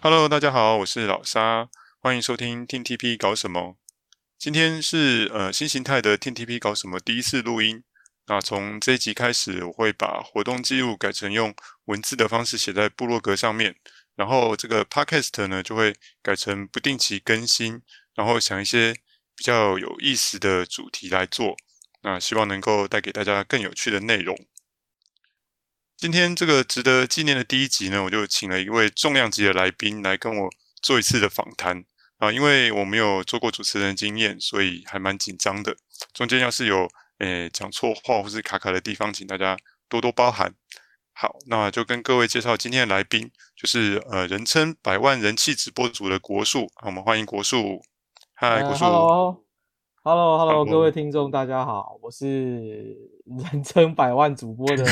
Hello，大家好，我是老沙，欢迎收听 TTP 搞什么。今天是呃新形态的 TTP 搞什么第一次录音。那从这一集开始，我会把活动记录改成用文字的方式写在部落格上面，然后这个 Podcast 呢就会改成不定期更新，然后想一些比较有意思的主题来做。那希望能够带给大家更有趣的内容。今天这个值得纪念的第一集呢，我就请了一位重量级的来宾来跟我做一次的访谈啊，因为我没有做过主持人的经验，所以还蛮紧张的。中间要是有诶讲错话或是卡卡的地方，请大家多多包涵。好，那就跟各位介绍今天的来宾，就是呃人称百万人气直播主的国树，我们欢迎国树。嗨，国树。Uh, Hello，Hello，hello, 各位听众，大家好，我是人称百万主播的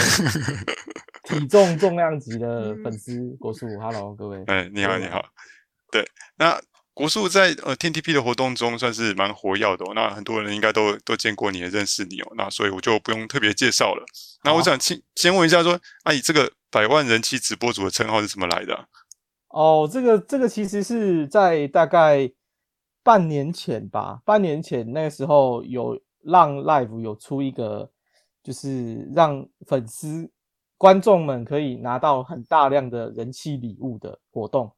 体重重量级的粉丝国树。Hello，各位，哎，你好，你好。对，那国树在呃 Team TP 的活动中算是蛮活跃的哦，那很多人应该都都见过你，也认识你哦，那所以我就不用特别介绍了。那我想先先问一下说，说阿姨这个百万人气直播主的称号是怎么来的啊？哦，这个这个其实是在大概。半年前吧，半年前那个时候有让 Live 有出一个，就是让粉丝观众们可以拿到很大量的人气礼物的活动，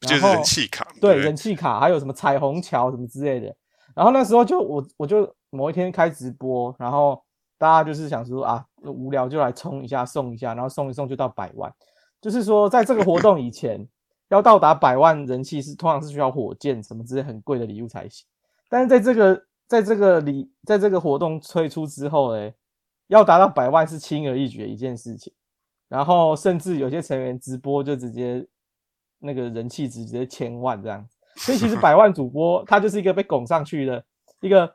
就是人气卡，对，对人气卡，还有什么彩虹桥什么之类的。然后那时候就我我就某一天开直播，然后大家就是想说啊，无聊就来冲一下送一下，然后送一送就到百万。就是说在这个活动以前。要到达百万人气是通常是需要火箭什么之类很贵的礼物才行，但是在这个在这个礼在这个活动推出之后诶，要达到百万是轻而易举的一件事情，然后甚至有些成员直播就直接那个人气直接千万这样，所以其实百万主播他就是一个被拱上去的一个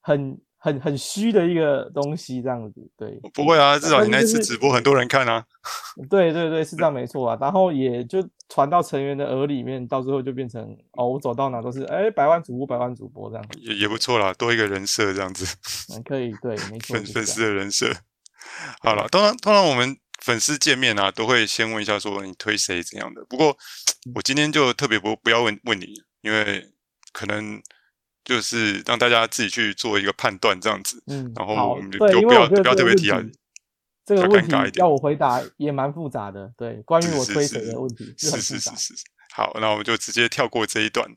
很。很很虚的一个东西，这样子，对，不会啊，至少你那次直播很多人看啊。对对对，是这样没错啊。然后也就传到成员的耳里面，到最后就变成哦，我走到哪都是哎，百万主播，百万主播这样。也也不错啦，多一个人设这样子。嗯，可以，对，没错。粉粉丝的人设。好了，当然，通常我们粉丝见面啊，都会先问一下说你推谁怎样的。不过我今天就特别不不要问问你，因为可能。就是让大家自己去做一个判断，这样子。嗯，然后我们就不要不要特别提啊。这个问题要我回答也蛮复杂的。对，关于我推谁的问题是是是是是。好，那我们就直接跳过这一段。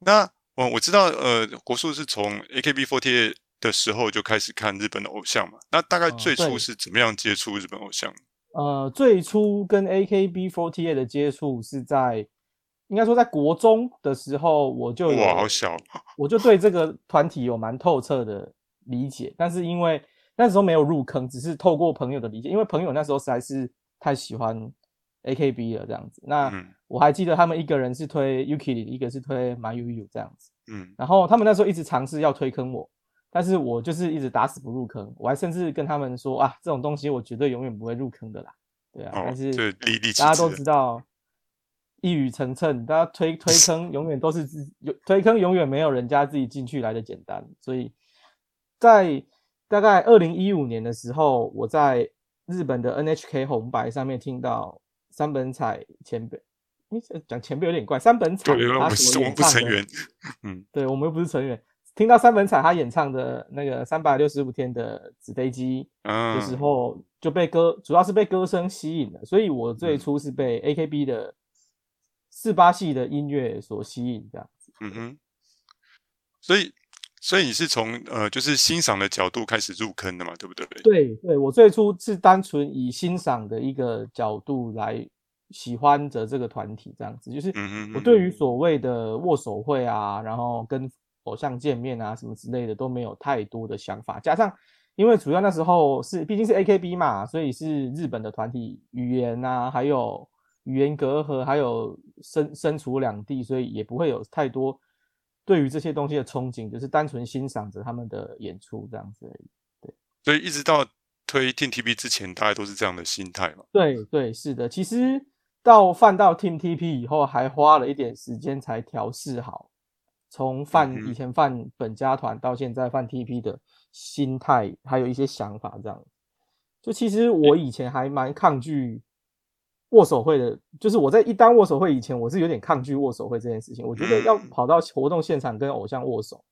那我我知道，呃，国术是从 AKB48 的时候就开始看日本的偶像嘛。那大概最初是怎么样接触日本偶像？呃，最初跟 AKB48 的接触是在。应该说，在国中的时候，我就哇，好小，我就对这个团体有蛮透彻的理解。但是因为那时候没有入坑，只是透过朋友的理解。因为朋友那时候实在是太喜欢 AKB 了，这样子。那我还记得他们一个人是推 Yuki，一个是推 Mayuyu 这样子。嗯，然后他们那时候一直尝试要推坑我，但是我就是一直打死不入坑。我还甚至跟他们说啊，这种东西我绝对永远不会入坑的啦。对啊，但是大家都知道。一语成谶，大家推推坑 永远都是自有推坑，永远没有人家自己进去来的简单。所以在大概二零一五年的时候，我在日本的 NHK 红白上面听到三本彩前辈，你讲前辈有点怪，三本彩他所演成员，嗯，对我们又不是成员，听到三本彩他演唱的那个三百六十五天的纸飞机的时候，就被歌主要是被歌声吸引了，所以我最初是被 AKB 的。四八系的音乐所吸引，这样子。嗯哼。所以，所以你是从呃，就是欣赏的角度开始入坑的嘛，对不对？对，对我最初是单纯以欣赏的一个角度来喜欢着这个团体，这样子。就是我对于所谓的握手会啊，然后跟偶像见面啊什么之类的都没有太多的想法。加上，因为主要那时候是毕竟是 AKB 嘛，所以是日本的团体语言啊，还有。语言隔阂，还有身身处两地，所以也不会有太多对于这些东西的憧憬，就是单纯欣赏着他们的演出这样子而已。对，所以一直到推 Team TP 之前，大家都是这样的心态嘛？对对，是的。其实到放到 Team TP 以后，还花了一点时间才调试好，从泛以前犯本家团到现在犯 TP 的心态，还有一些想法这样。就其实我以前还蛮抗拒。握手会的，就是我在一当握手会以前，我是有点抗拒握手会这件事情。我觉得要跑到活动现场跟偶像握手，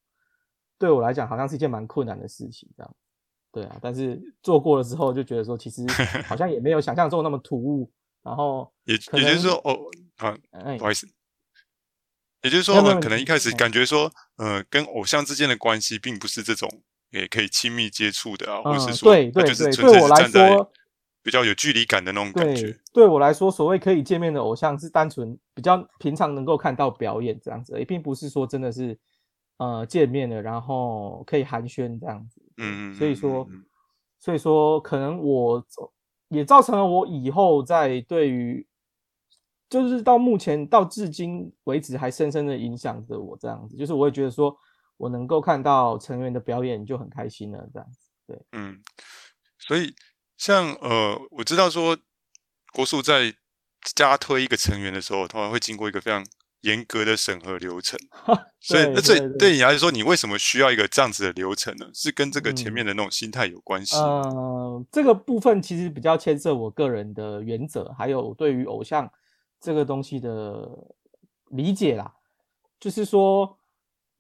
对我来讲好像是一件蛮困难的事情，这样。对啊，但是做过了之后，就觉得说其实 好像也没有想象中那么突兀。然后也也就是说，哦啊，不好意思，也就是说，可能一开始感觉说，呃，跟偶像之间的关系并不是这种也可以亲密接触的啊，或者是说，对对对，对我来说。比较有距离感的那种感觉。对，对我来说，所谓可以见面的偶像，是单纯比较平常能够看到表演这样子，也并不是说真的是呃见面了，然后可以寒暄这样子。嗯嗯。所以说，所以说，可能我也造成了我以后在对于，就是到目前到至今为止还深深的影响着我这样子，就是我也觉得说我能够看到成员的表演就很开心了这样子。对，嗯，所以。像呃，我知道说国术在加推一个成员的时候，通常会经过一个非常严格的审核流程。所以，那这对你来说，你为什么需要一个这样子的流程呢？是跟这个前面的那种心态有关系？嗯、呃，这个部分其实比较牵涉我个人的原则，还有对于偶像这个东西的理解啦。就是说，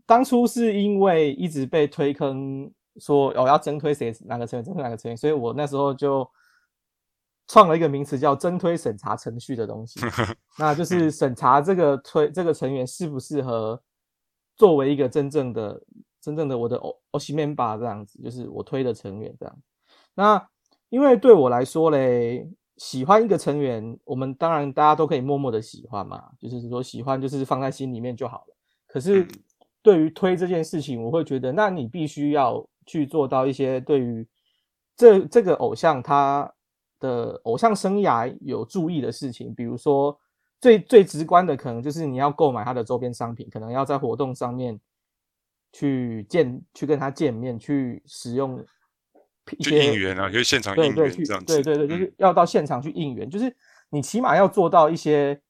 当初是因为一直被推坑。说我、哦、要征推谁哪个成员，征推哪个成员，所以我那时候就创了一个名词叫“征推审查程序”的东西，那就是审查这个推这个成员适不适合作为一个真正的真正的我的欧欧西 member 这样子，就是我推的成员这样。那因为对我来说嘞，喜欢一个成员，我们当然大家都可以默默的喜欢嘛，就是说喜欢就是放在心里面就好了。可是对于推这件事情，我会觉得，那你必须要。去做到一些对于这这个偶像他的偶像生涯有注意的事情，比如说最最直观的，可能就是你要购买他的周边商品，可能要在活动上面去见，去跟他见面，去使用一些应援啊，就是现场应援这样子，对对对，就是要到现场去应援，嗯、就是你起码要做到一些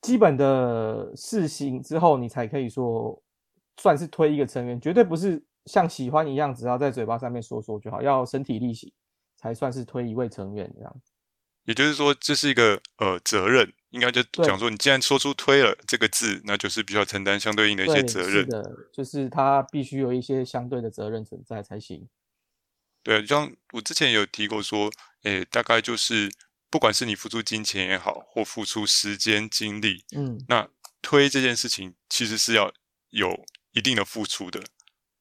基本的事情之后，你才可以说算是推一个成员，绝对不是。像喜欢一样，只要在嘴巴上面说说就好，要身体力行才算是推一位成员这样。也就是说，这是一个呃责任，应该就讲说，你既然说出“推”了这个字，那就是必须要承担相对应的一些责任。是的，就是他必须有一些相对的责任存在才行。对，像我之前有提过说，诶、欸，大概就是不管是你付出金钱也好，或付出时间精力，嗯，那推这件事情其实是要有一定的付出的。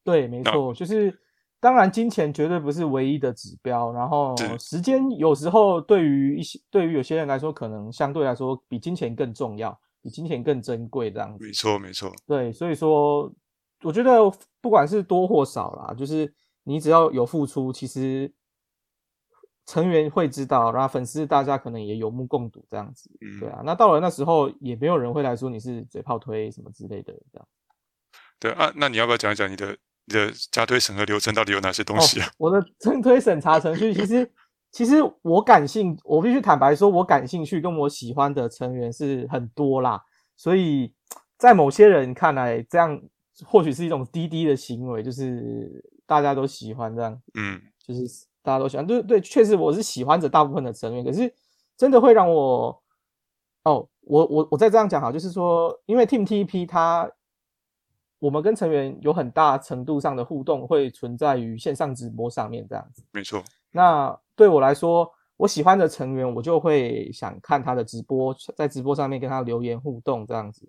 对，没错，就是当然，金钱绝对不是唯一的指标。然后时间有时候对于一些对于有些人来说，可能相对来说比金钱更重要，比金钱更珍贵这样子。没错，没错。对，所以说我觉得不管是多或少啦，就是你只要有付出，其实成员会知道，然后粉丝大家可能也有目共睹这样子。嗯，对啊。那到了那时候，也没有人会来说你是嘴炮推什么之类的这样。对啊，那你要不要讲一讲你的？你的加推审核流程到底有哪些东西啊？哦、我的征推审查程序，其实其实我感兴，我必须坦白说，我感兴趣跟我喜欢的成员是很多啦。所以在某些人看来，这样或许是一种滴滴的行为，就是大家都喜欢这样，嗯，就是大家都喜欢，对对，确实我是喜欢着大部分的成员，可是真的会让我，哦，我我我再这样讲哈，就是说，因为 Team TP 它。我们跟成员有很大程度上的互动，会存在于线上直播上面这样子。没错。那对我来说，我喜欢的成员，我就会想看他的直播，在直播上面跟他留言互动这样子。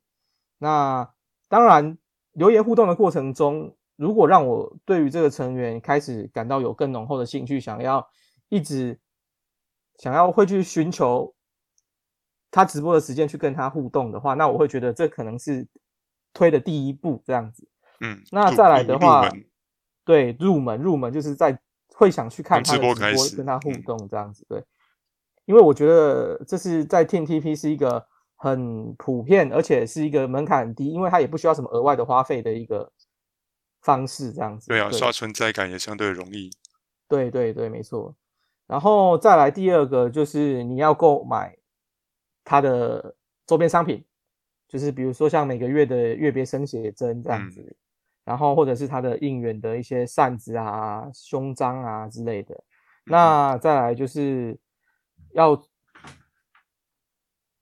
那当然，留言互动的过程中，如果让我对于这个成员开始感到有更浓厚的兴趣，想要一直想要会去寻求他直播的时间去跟他互动的话，那我会觉得这可能是。推的第一步这样子，嗯，那再来的话，对，入门入门就是在会想去看他的直播，跟他互动这样子，对，因为我觉得这是在 Team TP 是一个很普遍，而且是一个门槛很低，因为它也不需要什么额外的花费的一个方式这样子。对啊，刷存在感也相对容易。对对对，没错。然后再来第二个就是你要购买它的周边商品。就是比如说像每个月的月别生写真这样子，嗯、然后或者是他的应援的一些扇子啊、胸章啊之类的。嗯、那再来就是要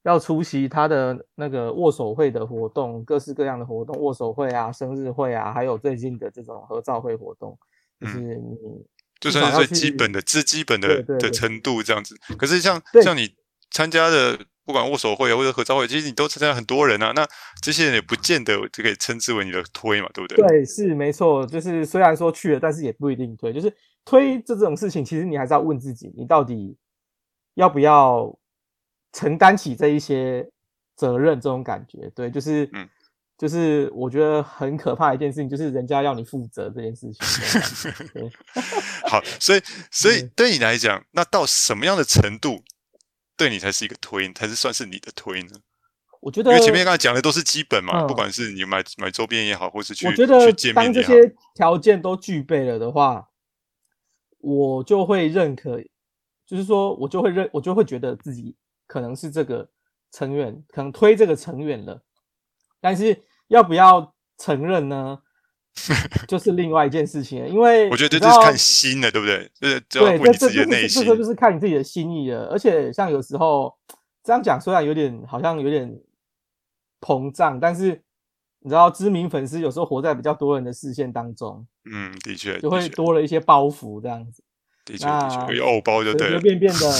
要出席他的那个握手会的活动，各式各样的活动，握手会啊、生日会啊，还有最近的这种合照会活动，就是你就算是最基本的、最基本的的程度这样子。可是像像你参加的，不管握手会啊或者合照会，其实你都参加很多人啊，那这些人也不见得就可以称之为你的推嘛，对不对？对，是没错。就是虽然说去了，但是也不一定推。就是推这种事情，其实你还是要问自己，你到底要不要承担起这一些责任？这种感觉，对，就是，嗯，就是我觉得很可怕一件事情，就是人家要你负责这件事情。对好，所以，所以对你来讲，那到什么样的程度，对你才是一个推，才是算是你的推呢？我觉得，因为前面刚才讲的都是基本嘛，嗯、不管是你买买周边也好，或是去我觉得当这些条件都具备了的话，我就会认可，就是说我就会认，我就会觉得自己可能是这个成员，可能推这个成员了。但是要不要承认呢？就是另外一件事情了，因为 我觉得这就是看心的，对不对？就是只要问你自己的内心，就是看你自己的心意了。而且像有时候这样讲，虽然有点好像有点膨胀，但是你知道，知名粉丝有时候活在比较多人的视线当中，嗯，的确，就会多了一些包袱这样子。的确，的确，有偶包就对了，随随便便的，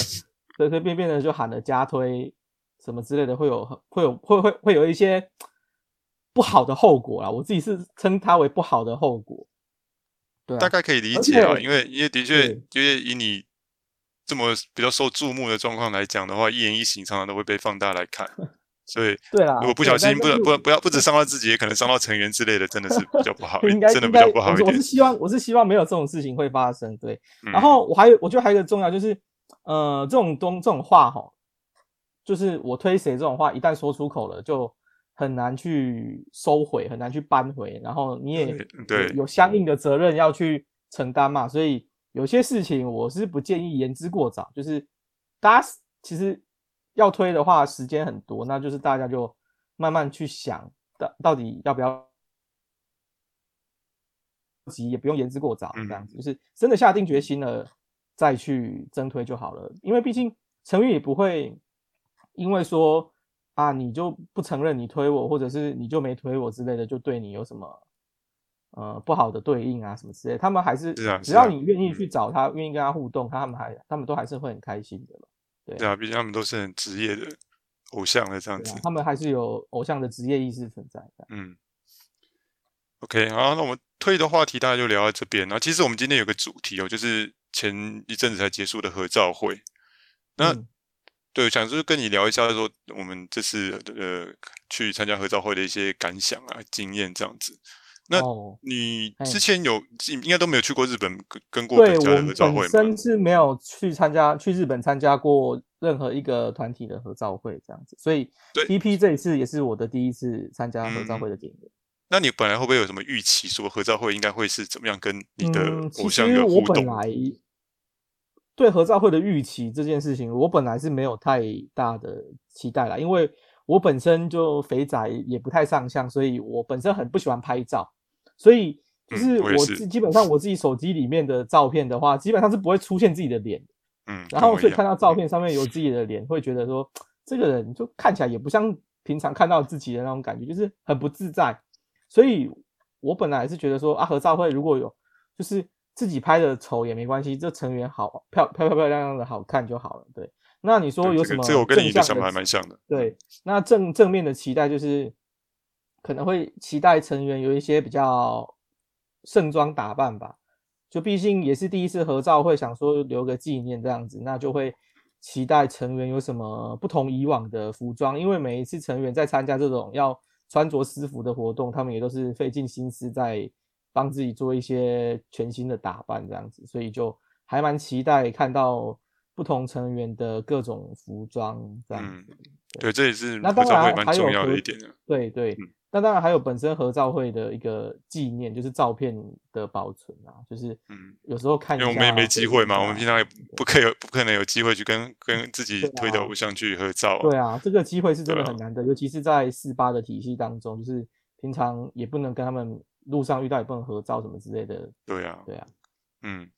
随随便便的就喊了加推什么之类的，会有会有会会会有一些。不好的后果啊，我自己是称它为不好的后果。对、啊，大概可以理解啊，因为因为的确，因为以你这么比较受注目的状况来讲的话，一言一行常常都会被放大来看，所以对啦，如果不小心不不不要不止伤到自己，也可能伤到成员之类的，真的是比较不好，应该真的比较不好一点。我是希望我是希望没有这种事情会发生，对。嗯、然后我还有我觉得还有一个重要就是，呃，这种东这种话哈，就是我推谁这种话，一旦说出口了就。很难去收回，很难去扳回，然后你也对有相应的责任要去承担嘛，所以有些事情我是不建议言之过早。就是大家其实要推的话，时间很多，那就是大家就慢慢去想到到底要不要急，也不用言之过早这样子，就是真的下定决心了再去争推就好了。因为毕竟成员也不会因为说。啊，你就不承认你推我，或者是你就没推我之类的，就对你有什么呃不好的对应啊什么之类的，他们还是，是啊，只要你愿意去找他，愿意跟他互动，他们还他们都还是会很开心的嘛。对，对啊，毕竟他们都是很职业的偶像的这样子，他们还是有偶像的职业意识存在的。嗯，OK，好，那我们推的话题大概就聊到这边。那其实我们今天有个主题哦，就是前一阵子才结束的合照会，那。嗯对，想就是跟你聊一下，说我们这次呃去参加合照会的一些感想啊、经验这样子。那你之前有、哦、应该都没有去过日本跟跟过本家的合照会本身是没有去参加去日本参加过任何一个团体的合照会这样子，所以 TP 这一次也是我的第一次参加合照会的经验。嗯、那你本来会不会有什么预期，说合照会应该会是怎么样跟你的偶像有互动？嗯对合照会的预期这件事情，我本来是没有太大的期待啦，因为我本身就肥仔，也不太上相，所以我本身很不喜欢拍照，所以就是我自基本上我自己手机里面的照片的话，基本上是不会出现自己的脸，嗯，然后所以看到照片上面有自己的脸，会觉得说这个人就看起来也不像平常看到自己的那种感觉，就是很不自在，所以我本来是觉得说啊，合照会如果有就是。自己拍的丑也没关系，这成员好漂漂漂漂亮亮的好看就好了。对，那你说有什么？这个我跟你的想法还蛮像的。对，那正正面的期待就是可能会期待成员有一些比较盛装打扮吧，就毕竟也是第一次合照会，想说留个纪念这样子，那就会期待成员有什么不同以往的服装，因为每一次成员在参加这种要穿着私服的活动，他们也都是费尽心思在。帮自己做一些全新的打扮，这样子，所以就还蛮期待看到不同成员的各种服装这样子。嗯、对，这也是那当然还有蛮重要的一点的。对对，那、嗯、当然还有本身合照会的一个纪念，就是照片的保存啊，就是嗯，有时候看因为我们也没机会嘛，我们平常也不可以有不可能有机会去跟跟自己推的偶像去合照、啊对啊。对啊，这个机会是真的很难得，啊、尤其是在四八的体系当中，就是平常也不能跟他们。路上遇到也不能合照什么之类的。对呀、啊，对呀、啊，嗯，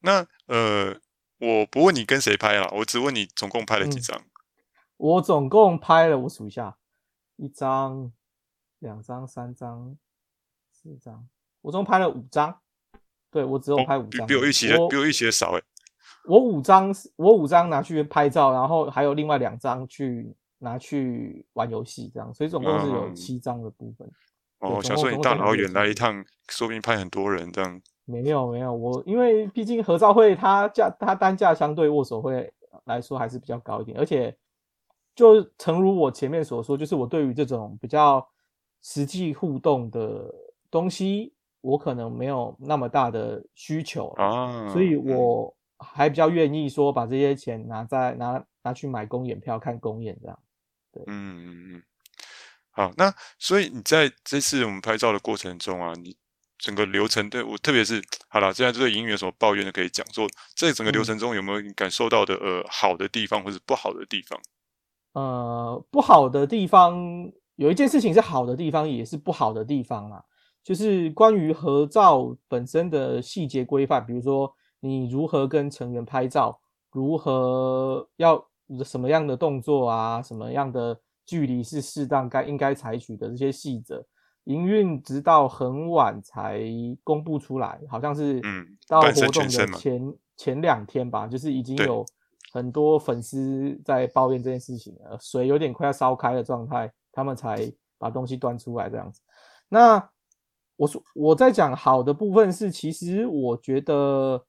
那呃，我不问你跟谁拍了，我只问你总共拍了几张？我总共拍了，我数一下，一张、两张、三张、四张，我总共拍了五张。对，我只有拍五张，哦，比我预期的比我预期的少诶。我五张，我五张拿去拍照，然后还有另外两张去拿去玩游戏，这样，所以总共是有七张的部分。嗯、哦，想说你大老远来一趟，说不定拍很多人这样。没有没有，我因为毕竟合照会它价它单价相对握手会来说还是比较高一点，而且就诚如我前面所说，就是我对于这种比较实际互动的东西，我可能没有那么大的需求啊，所以我。还比较愿意说把这些钱拿在拿拿去买公演票看公演这样，对，嗯嗯嗯，好，那所以你在这次我们拍照的过程中啊，你整个流程对我特别是好了，现在对营运有什么抱怨的可以讲，说这整个流程中有没有你感受到的呃好的地方或者不好的地方？呃，不好的地方有一件事情是好的地方，也是不好的地方啊，就是关于合照本身的细节规范，比如说。你如何跟成员拍照？如何要什么样的动作啊？什么样的距离是适当该应该采取的这些细则，营运直到很晚才公布出来，好像是到活动的前、嗯、前两天吧，就是已经有很多粉丝在抱怨这件事情了，水有点快要烧开的状态，他们才把东西端出来这样子。那我说我在讲好的部分是，其实我觉得。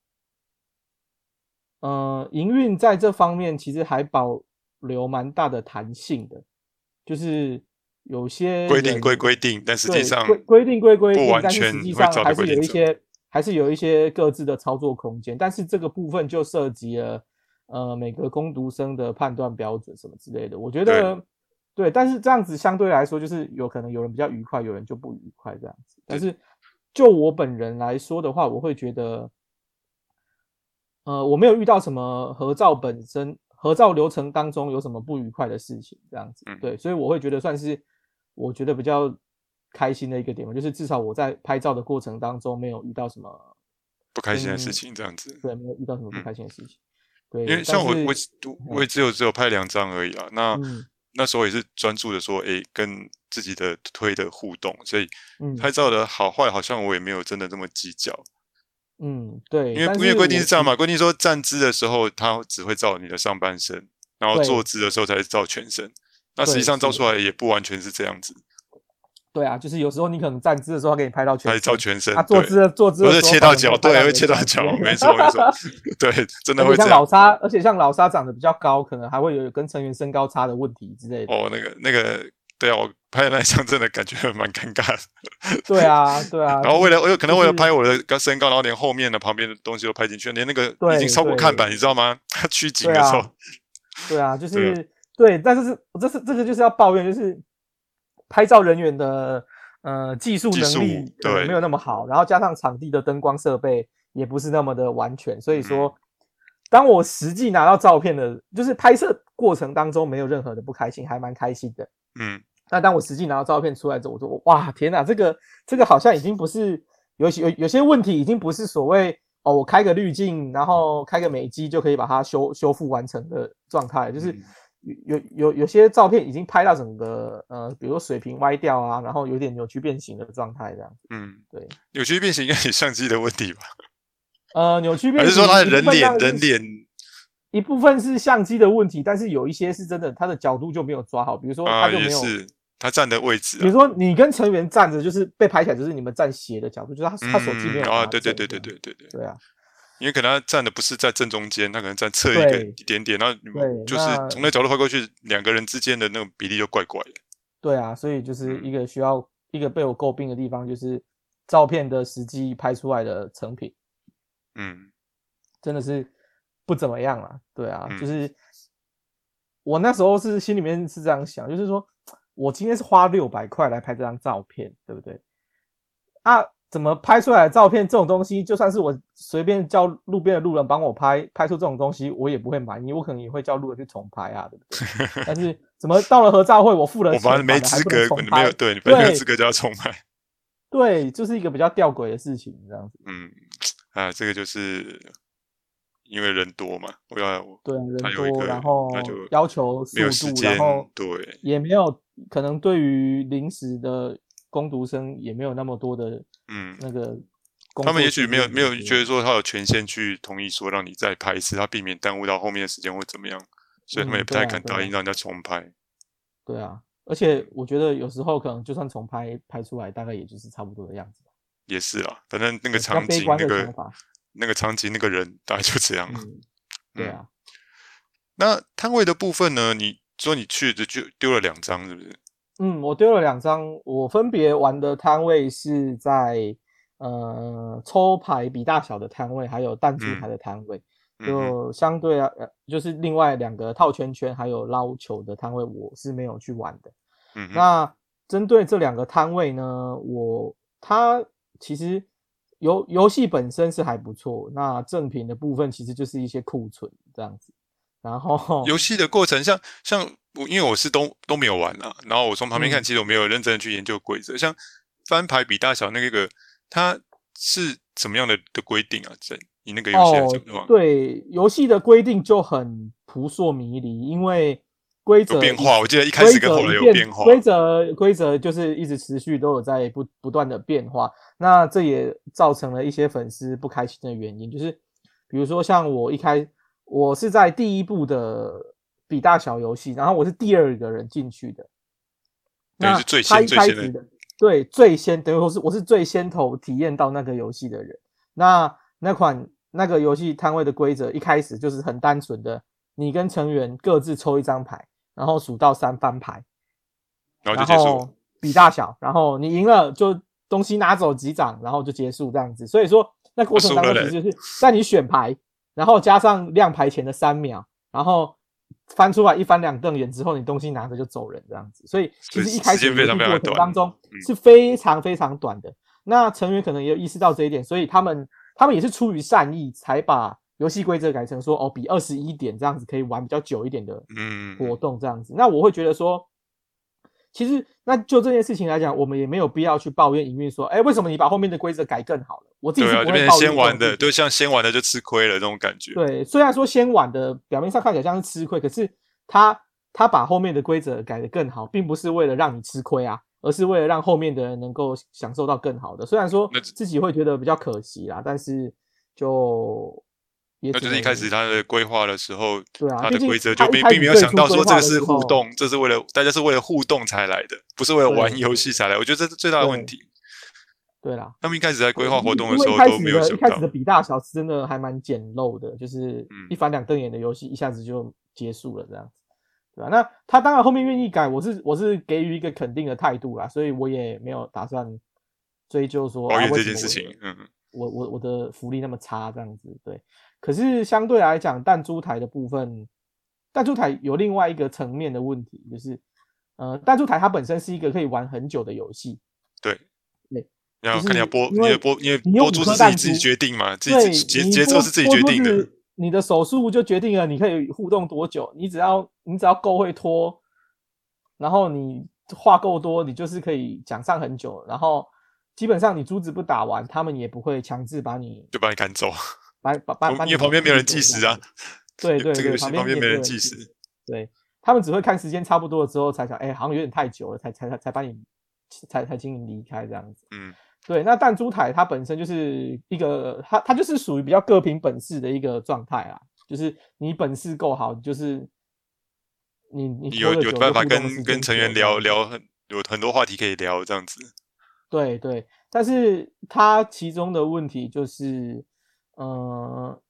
呃，营运在这方面其实还保留蛮大的弹性的，就是有些规定归规定，但实际上规规定归规定，但是实际上还是有一些还是有一些各自的操作空间。但是这个部分就涉及了呃每个工读生的判断标准什么之类的。我觉得对，对，但是这样子相对来说就是有可能有人比较愉快，有人就不愉快这样子。但是就我本人来说的话，我会觉得。呃，我没有遇到什么合照本身合照流程当中有什么不愉快的事情，这样子，对，所以我会觉得算是我觉得比较开心的一个点嘛，就是至少我在拍照的过程当中没有遇到什么不开心的事情，这样子，对，没有遇到什么不开心的事情，对，因为像我我我也只有只有拍两张而已啊，那那时候也是专注的说，哎，跟自己的推的互动，所以拍照的好坏好像我也没有真的这么计较。嗯，对，因为因为规定是这样嘛，规定说站姿的时候，它只会照你的上半身，然后坐姿的时候才照全身。那实际上照出来也不完全是这样子。对啊，就是有时候你可能站姿的时候，他给你拍到全身，照全身。他坐姿坐姿，不是切到脚，对，会切到脚，没 错没错。对，真的会这样。像老沙，而且像老沙长得比较高，可能还会有跟成员身高差的问题之类的。哦，那个那个。对啊，我拍的那一张真的感觉 蛮尴尬的。对啊，对啊。然后为了我有可能为了拍我的身高，然后连后面的旁边的东西都拍进去，连那个已经超过看板，你知道吗？它取景的时候。对啊，就是对，但是这是这个就是要抱怨，就是拍照人员的呃技术能力对没有那么好，然后加上场地的灯光设备也不是那么的完全，所以说当我实际拿到照片的，就是拍摄过程当中没有任何的不开心，还蛮开心的。嗯。那当我实际拿到照片出来之后，我说哇天哪，这个这个好像已经不是有有有些问题，已经不是所谓哦，我开个滤镜，然后开个美肌就可以把它修修复完成的状态，就是有有有有些照片已经拍到整个呃，比如说水平歪掉啊，然后有点扭曲变形的状态这样。嗯，对，扭曲变形应该是相机的问题吧？呃，扭曲变形还是说他的人脸人脸？一部分是相机的问题，但是有一些是真的，他的角度就没有抓好。比如说，他就没有他站的位置。比如说，你跟成员站着，就是被拍起来，就是你们站斜的角度，就是他他手机没有啊。对对对对对对对。对啊，因为可能他站的不是在正中间，他可能站侧一个一点点，然后就是从那角度拍过去，两个人之间的那种比例就怪怪的。对啊，所以就是一个需要一个被我诟病的地方，就是照片的实际拍出来的成品，嗯，真的是。不怎么样了，对啊，嗯、就是我那时候是心里面是这样想，就是说我今天是花六百块来拍这张照片，对不对？啊，怎么拍出来的照片这种东西，就算是我随便叫路边的路人帮我拍，拍出这种东西，我也不会满意，我可能也会叫路人去重拍啊，对不对？但是怎么到了合照会，我付了钱，我没资格，你 没有对，你没有资格就要重拍，对，就是一个比较吊诡的事情，这样子。嗯，啊，这个就是。因为人多嘛，我要对人多，然后要求速度，然后对也没有可能对于临时的工读生也没有那么多的嗯那个，他们也许没有没有觉得说他有权限去同意说让你再拍一次，他避免耽误到后面的时间或怎么样，所以他们也不太敢答应让人家重拍。对啊，而且我觉得有时候可能就算重拍拍出来，大概也就是差不多的样子。也是啊，反正那个场景那个。那个场景，那个人大概就这样了。嗯、对啊、嗯，那摊位的部分呢？你说你去的就丢了两张，是不是？嗯，我丢了两张。我分别玩的摊位是在呃抽牌比大小的摊位，还有弹珠牌的摊位。嗯、就相对啊，就是另外两个套圈圈还有捞球的摊位，我是没有去玩的。嗯，那针对这两个摊位呢，我它其实。游游戏本身是还不错，那正品的部分其实就是一些库存这样子。然后 游戏的过程像，像像我，因为我是都都没有玩啊，然后我从旁边看，其实我没有认真的去研究规则。嗯、像翻牌比大小那个，它是怎么样的的规定啊？在你那个游戏来讲的话，对游戏的规定就很扑朔迷离，因为。规则变化，我记得一开始跟后来有变化。规则规则就是一直持续都有在不不断的变化，那这也造成了一些粉丝不开心的原因，就是比如说像我一开，我是在第一部的比大小游戏，然后我是第二个人进去的，那是最先最先的，对，最先等于说是我是最先头体验到那个游戏的人。那那款那个游戏摊位的规则一开始就是很单纯的，你跟成员各自抽一张牌。然后数到三翻牌，然后就结束。比大小，然后你赢了就东西拿走几张，然后就结束这样子。所以说，那过程当中其实就是在你选牌，然后加上亮牌前的三秒，然后翻出来一翻两瞪眼之后，你东西拿着就走人这样子。所以其实一开始的过程当中是非常非常短的。那成员可能也有意识到这一点，所以他们他们也是出于善意才把。游戏规则改成说哦，比二十一点这样子可以玩比较久一点的活动这样子。嗯、那我会觉得说，其实那就这件事情来讲，我们也没有必要去抱怨营运说，哎、欸，为什么你把后面的规则改更好了？我自己是不会抱怨。先玩的，对，像先玩的就吃亏了这种感觉。对，虽然说先玩的表面上看起来像是吃亏，可是他他把后面的规则改得更好，并不是为了让你吃亏啊，而是为了让后面的人能够享受到更好的。虽然说自己会觉得比较可惜啦，但是就。那就是一开始他的规划的时候，对啊，他的规则就并并没有想到说这个是互动，这是为了大家是为了互动才来的，不是为了玩游戏才来。我觉得这是最大的问题。对啦，他们一开始在规划活动的时候都没有想到。一开始的比大小是真的还蛮简陋的，就是一翻两瞪眼的游戏一下子就结束了这样子，对吧？那他当然后面愿意改，我是我是给予一个肯定的态度啦，所以我也没有打算追究说抱怨这件事情。嗯，我我我的福利那么差这样子，对。可是相对来讲，弹珠台的部分，弹珠台有另外一个层面的问题，就是，呃，弹珠台它本身是一个可以玩很久的游戏。对，对，然后看你要播，你要播，因为播珠是自己自己决定嘛，自己节节奏是自己决定的。你的手速就决定了你可以互动多久。你只要你只要够会拖，然后你话够多，你就是可以讲上很久。然后基本上你珠子不打完，他们也不会强制把你就把你赶走。把把把，因为旁边没有人计时啊，对对 对，旁边没人计时，对，他们只会看时间差不多了之后才想，哎，好像有点太久了，才才才才把你才才请你离开这样子。嗯，对，那弹珠台它本身就是一个，它它就是属于比较各凭本事的一个状态啊，就是你本事够好，就是你你有有办法跟跟成员聊聊很有很多话题可以聊这样子。对对，但是他其中的问题就是。呃，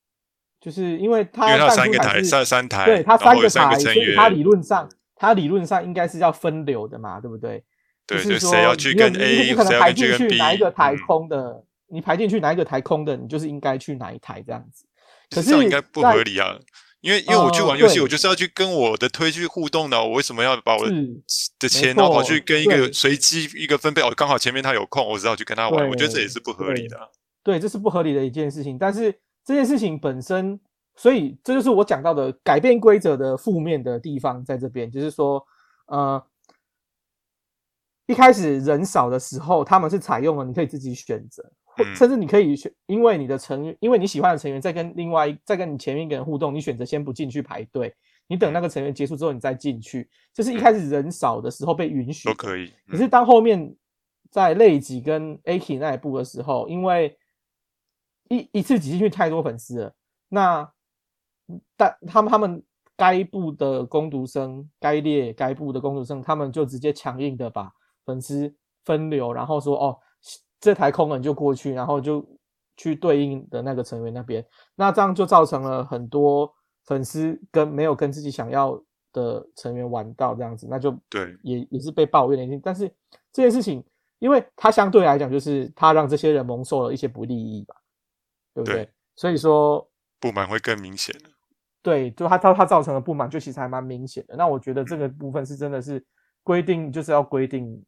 就是因为它弹珠台是三三台，对，它三个台，所以它理论上，它理论上应该是要分流的嘛，对不对？对，就是说谁要去跟 A，你不可能排进去哪一个台空的，你排进去哪一个台空的，你就是应该去哪一台这样子。可是应该不合理啊，因为因为我去玩游戏，我就是要去跟我的推去互动的，我为什么要把我的钱然后跑去跟一个随机一个分配？哦，刚好前面他有空，我只好去跟他玩，我觉得这也是不合理的。对，这是不合理的一件事情。但是这件事情本身，所以这就是我讲到的改变规则的负面的地方，在这边就是说，呃，一开始人少的时候，他们是采用了你可以自己选择嗯、甚至你可以选，因为你的成员，因为你喜欢的成员在跟另外一，在跟你前面一个人互动，你选择先不进去排队，你等那个成员结束之后，你再进去。就是一开始人少的时候被允许都可以，可是当后面在类挤跟 Aki 那一步的时候，因为一一次挤进去太多粉丝了，那但他们他们该部的攻读生，该列该部的攻读生，他们就直接强硬的把粉丝分流，然后说哦，这台空人就过去，然后就去对应的那个成员那边，那这样就造成了很多粉丝跟没有跟自己想要的成员玩到这样子，那就对，也也是被抱怨的。但是这件事情，因为他相对来讲就是他让这些人蒙受了一些不利益吧。对不对？对，所以说不满会更明显。对，就他他他造成的不满，就其实还蛮明显的。那我觉得这个部分是真的是规定，就是要规定，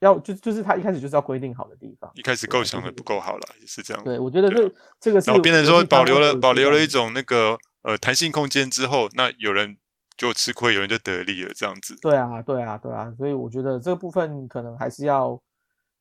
要就就是他一开始就是要规定好的地方。一开始构想的不够好了，也是这样。对，我觉得这这个是。然后变成说保留了保留了一种那个呃弹性空间之后，那有人就吃亏，有人就得利了，这样子。对啊，对啊，对啊。所以我觉得这个部分可能还是要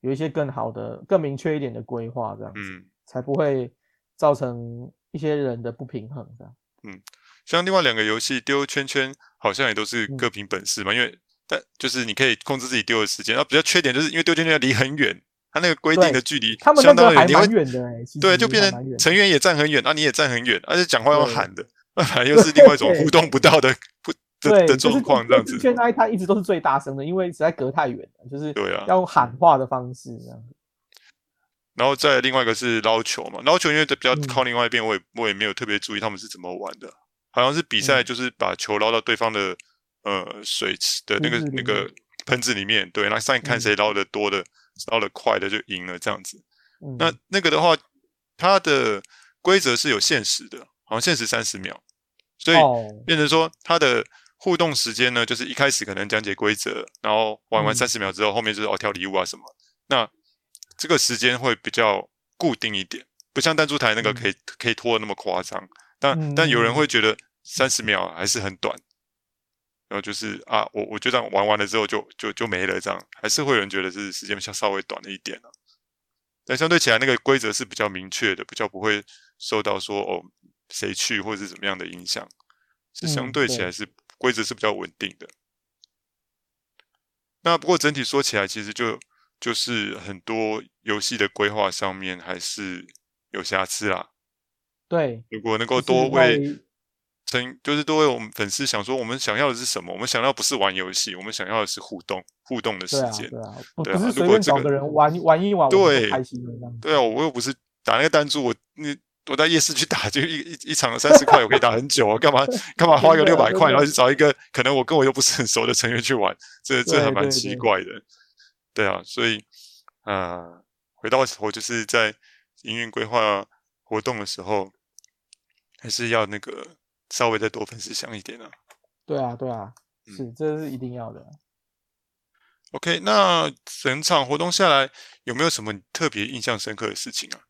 有一些更好的、更明确一点的规划，这样子。嗯。才不会造成一些人的不平衡，这样。嗯，像另外两个游戏丢圈圈，好像也都是各凭本事嘛。嗯、因为但就是你可以控制自己丢的时间，然后比较缺点就是因为丢圈圈要离很远，它那个规定的距离相当远，还蛮远的哎。对，就变成成员也站很远，啊，你也站很远，而且讲话要喊的，那反正又是另外一种互动不到的不 的的状况，这样子。圈圈那它一直都是最大声的，因为实在隔太远了，就是对啊，要用喊话的方式这样。然后再另外一个是捞球嘛，捞球因为比较靠另外一边，我也我也没有特别注意他们是怎么玩的，好像是比赛就是把球捞到对方的呃水池的那个那个盆子里面，对，那上一看谁捞的多的，捞的快的就赢了这样子。那那个的话，它的规则是有限时的，好像限时三十秒，所以变成说它的互动时间呢，就是一开始可能讲解规则，然后玩完三十秒之后，后面就是哦挑礼物啊什么，那。这个时间会比较固定一点，不像弹珠台那个可以、嗯、可以拖的那么夸张。但、嗯、但有人会觉得三十秒还是很短，然后就是啊，我我就这样玩完了之后就就就没了，这样还是会有人觉得是时间稍微短了一点、啊、但相对起来，那个规则是比较明确的，比较不会受到说哦谁去或者是怎么样的影响，是相对起来是、嗯、规则是比较稳定的。那不过整体说起来，其实就。就是很多游戏的规划上面还是有瑕疵啦。对，如果能够多为成，就是多为我们粉丝想说，我们想要的是什么？我们想要不是玩游戏，我们想要的是互动，互动的时间。对啊，对啊，不是随便找个人玩玩一玩，对，开心的这样。对啊，我又不是打那个弹珠，我你我在夜市去打，就一一一场三十块，我可以打很久啊，干嘛 干嘛花个六百块，然后去找一个可能我跟我又不是很熟的成员去玩，这这还蛮奇怪的。对啊，所以，呃，回到我就是在营运规划活动的时候，还是要那个稍微再多粉丝想一点啊。对啊，对啊，是，嗯、这是一定要的。OK，那整场活动下来有没有什么特别印象深刻的事情啊？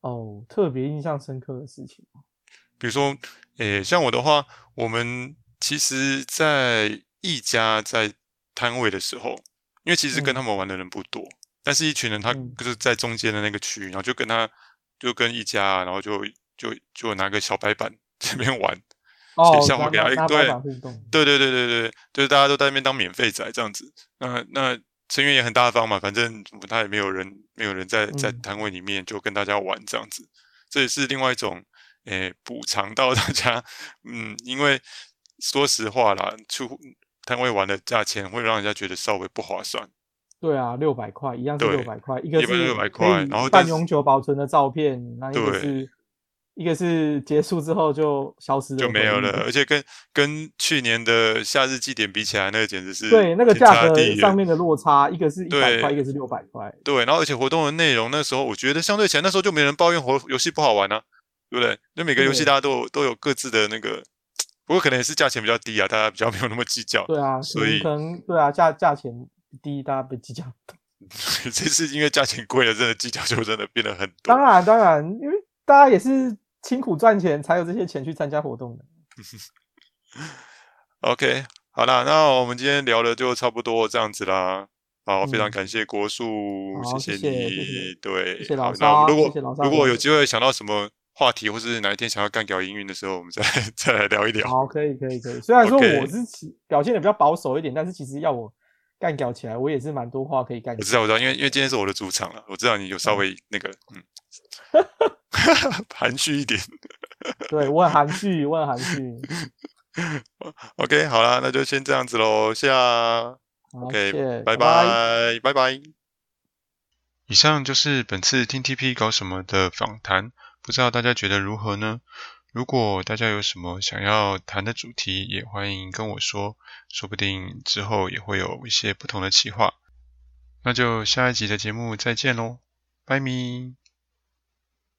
哦，特别印象深刻的事情，比如说，诶，像我的话，我们其实在一家在摊位的时候。因为其实跟他们玩的人不多，嗯、但是一群人他就是在中间的那个区域，嗯、然后就跟他就跟一家，然后就就就拿个小白板这边玩，写笑话给他，对对对对对对，就是大家都在那边当免费仔这样子。那那成员也很大方嘛，反正他也没有人没有人在在摊位里面就跟大家玩这样子，嗯、这也是另外一种诶补偿到大家，嗯，因为说实话啦，出。摊位玩的价钱会让人家觉得稍微不划算。对啊，六百块一样是六百块，一个是六百块，然后半永久保存的照片，那一个是一个是结束之后就消失了，就没有了。而且跟跟去年的夏日祭典比起来，那个简直是对那个价格上面的落差，一个是一百块，一个是六百块。对，然后而且活动的内容那时候我觉得相对起来，那时候就没人抱怨活游戏不好玩啊，对不对？那每个游戏大家都有都有各自的那个。不过可能也是价钱比较低啊，大家比较没有那么计较。对啊，所以可能对啊，价价钱低，大家不计较。这次因为价钱贵了，真的计较就真的变得很多。当然当然，因为大家也是辛苦赚钱，才有这些钱去参加活动的。OK，好啦，那我们今天聊的就差不多这样子啦。好，非常感谢国树，谢谢你，对，谢谢老师。那如果如果有机会想到什么话题，或是哪一天想要干掉营运的时候，我们再 再来聊一聊。好，可以，可以，可以。虽然说我是表现的比较保守一点，但是其实要我干掉起来，我也是蛮多话可以干。我知道，我知道，因为因为今天是我的主场了，我知道你有稍微那个，嗯，含蓄一点。对，我很含蓄，我很含蓄。OK，好啦，那就先这样子喽，下。OK，拜拜，拜拜。以上就是本次 TTP 搞什么的访谈，不知道大家觉得如何呢？如果大家有什么想要谈的主题，也欢迎跟我说，说不定之后也会有一些不同的企划。那就下一集的节目再见喽，拜咪。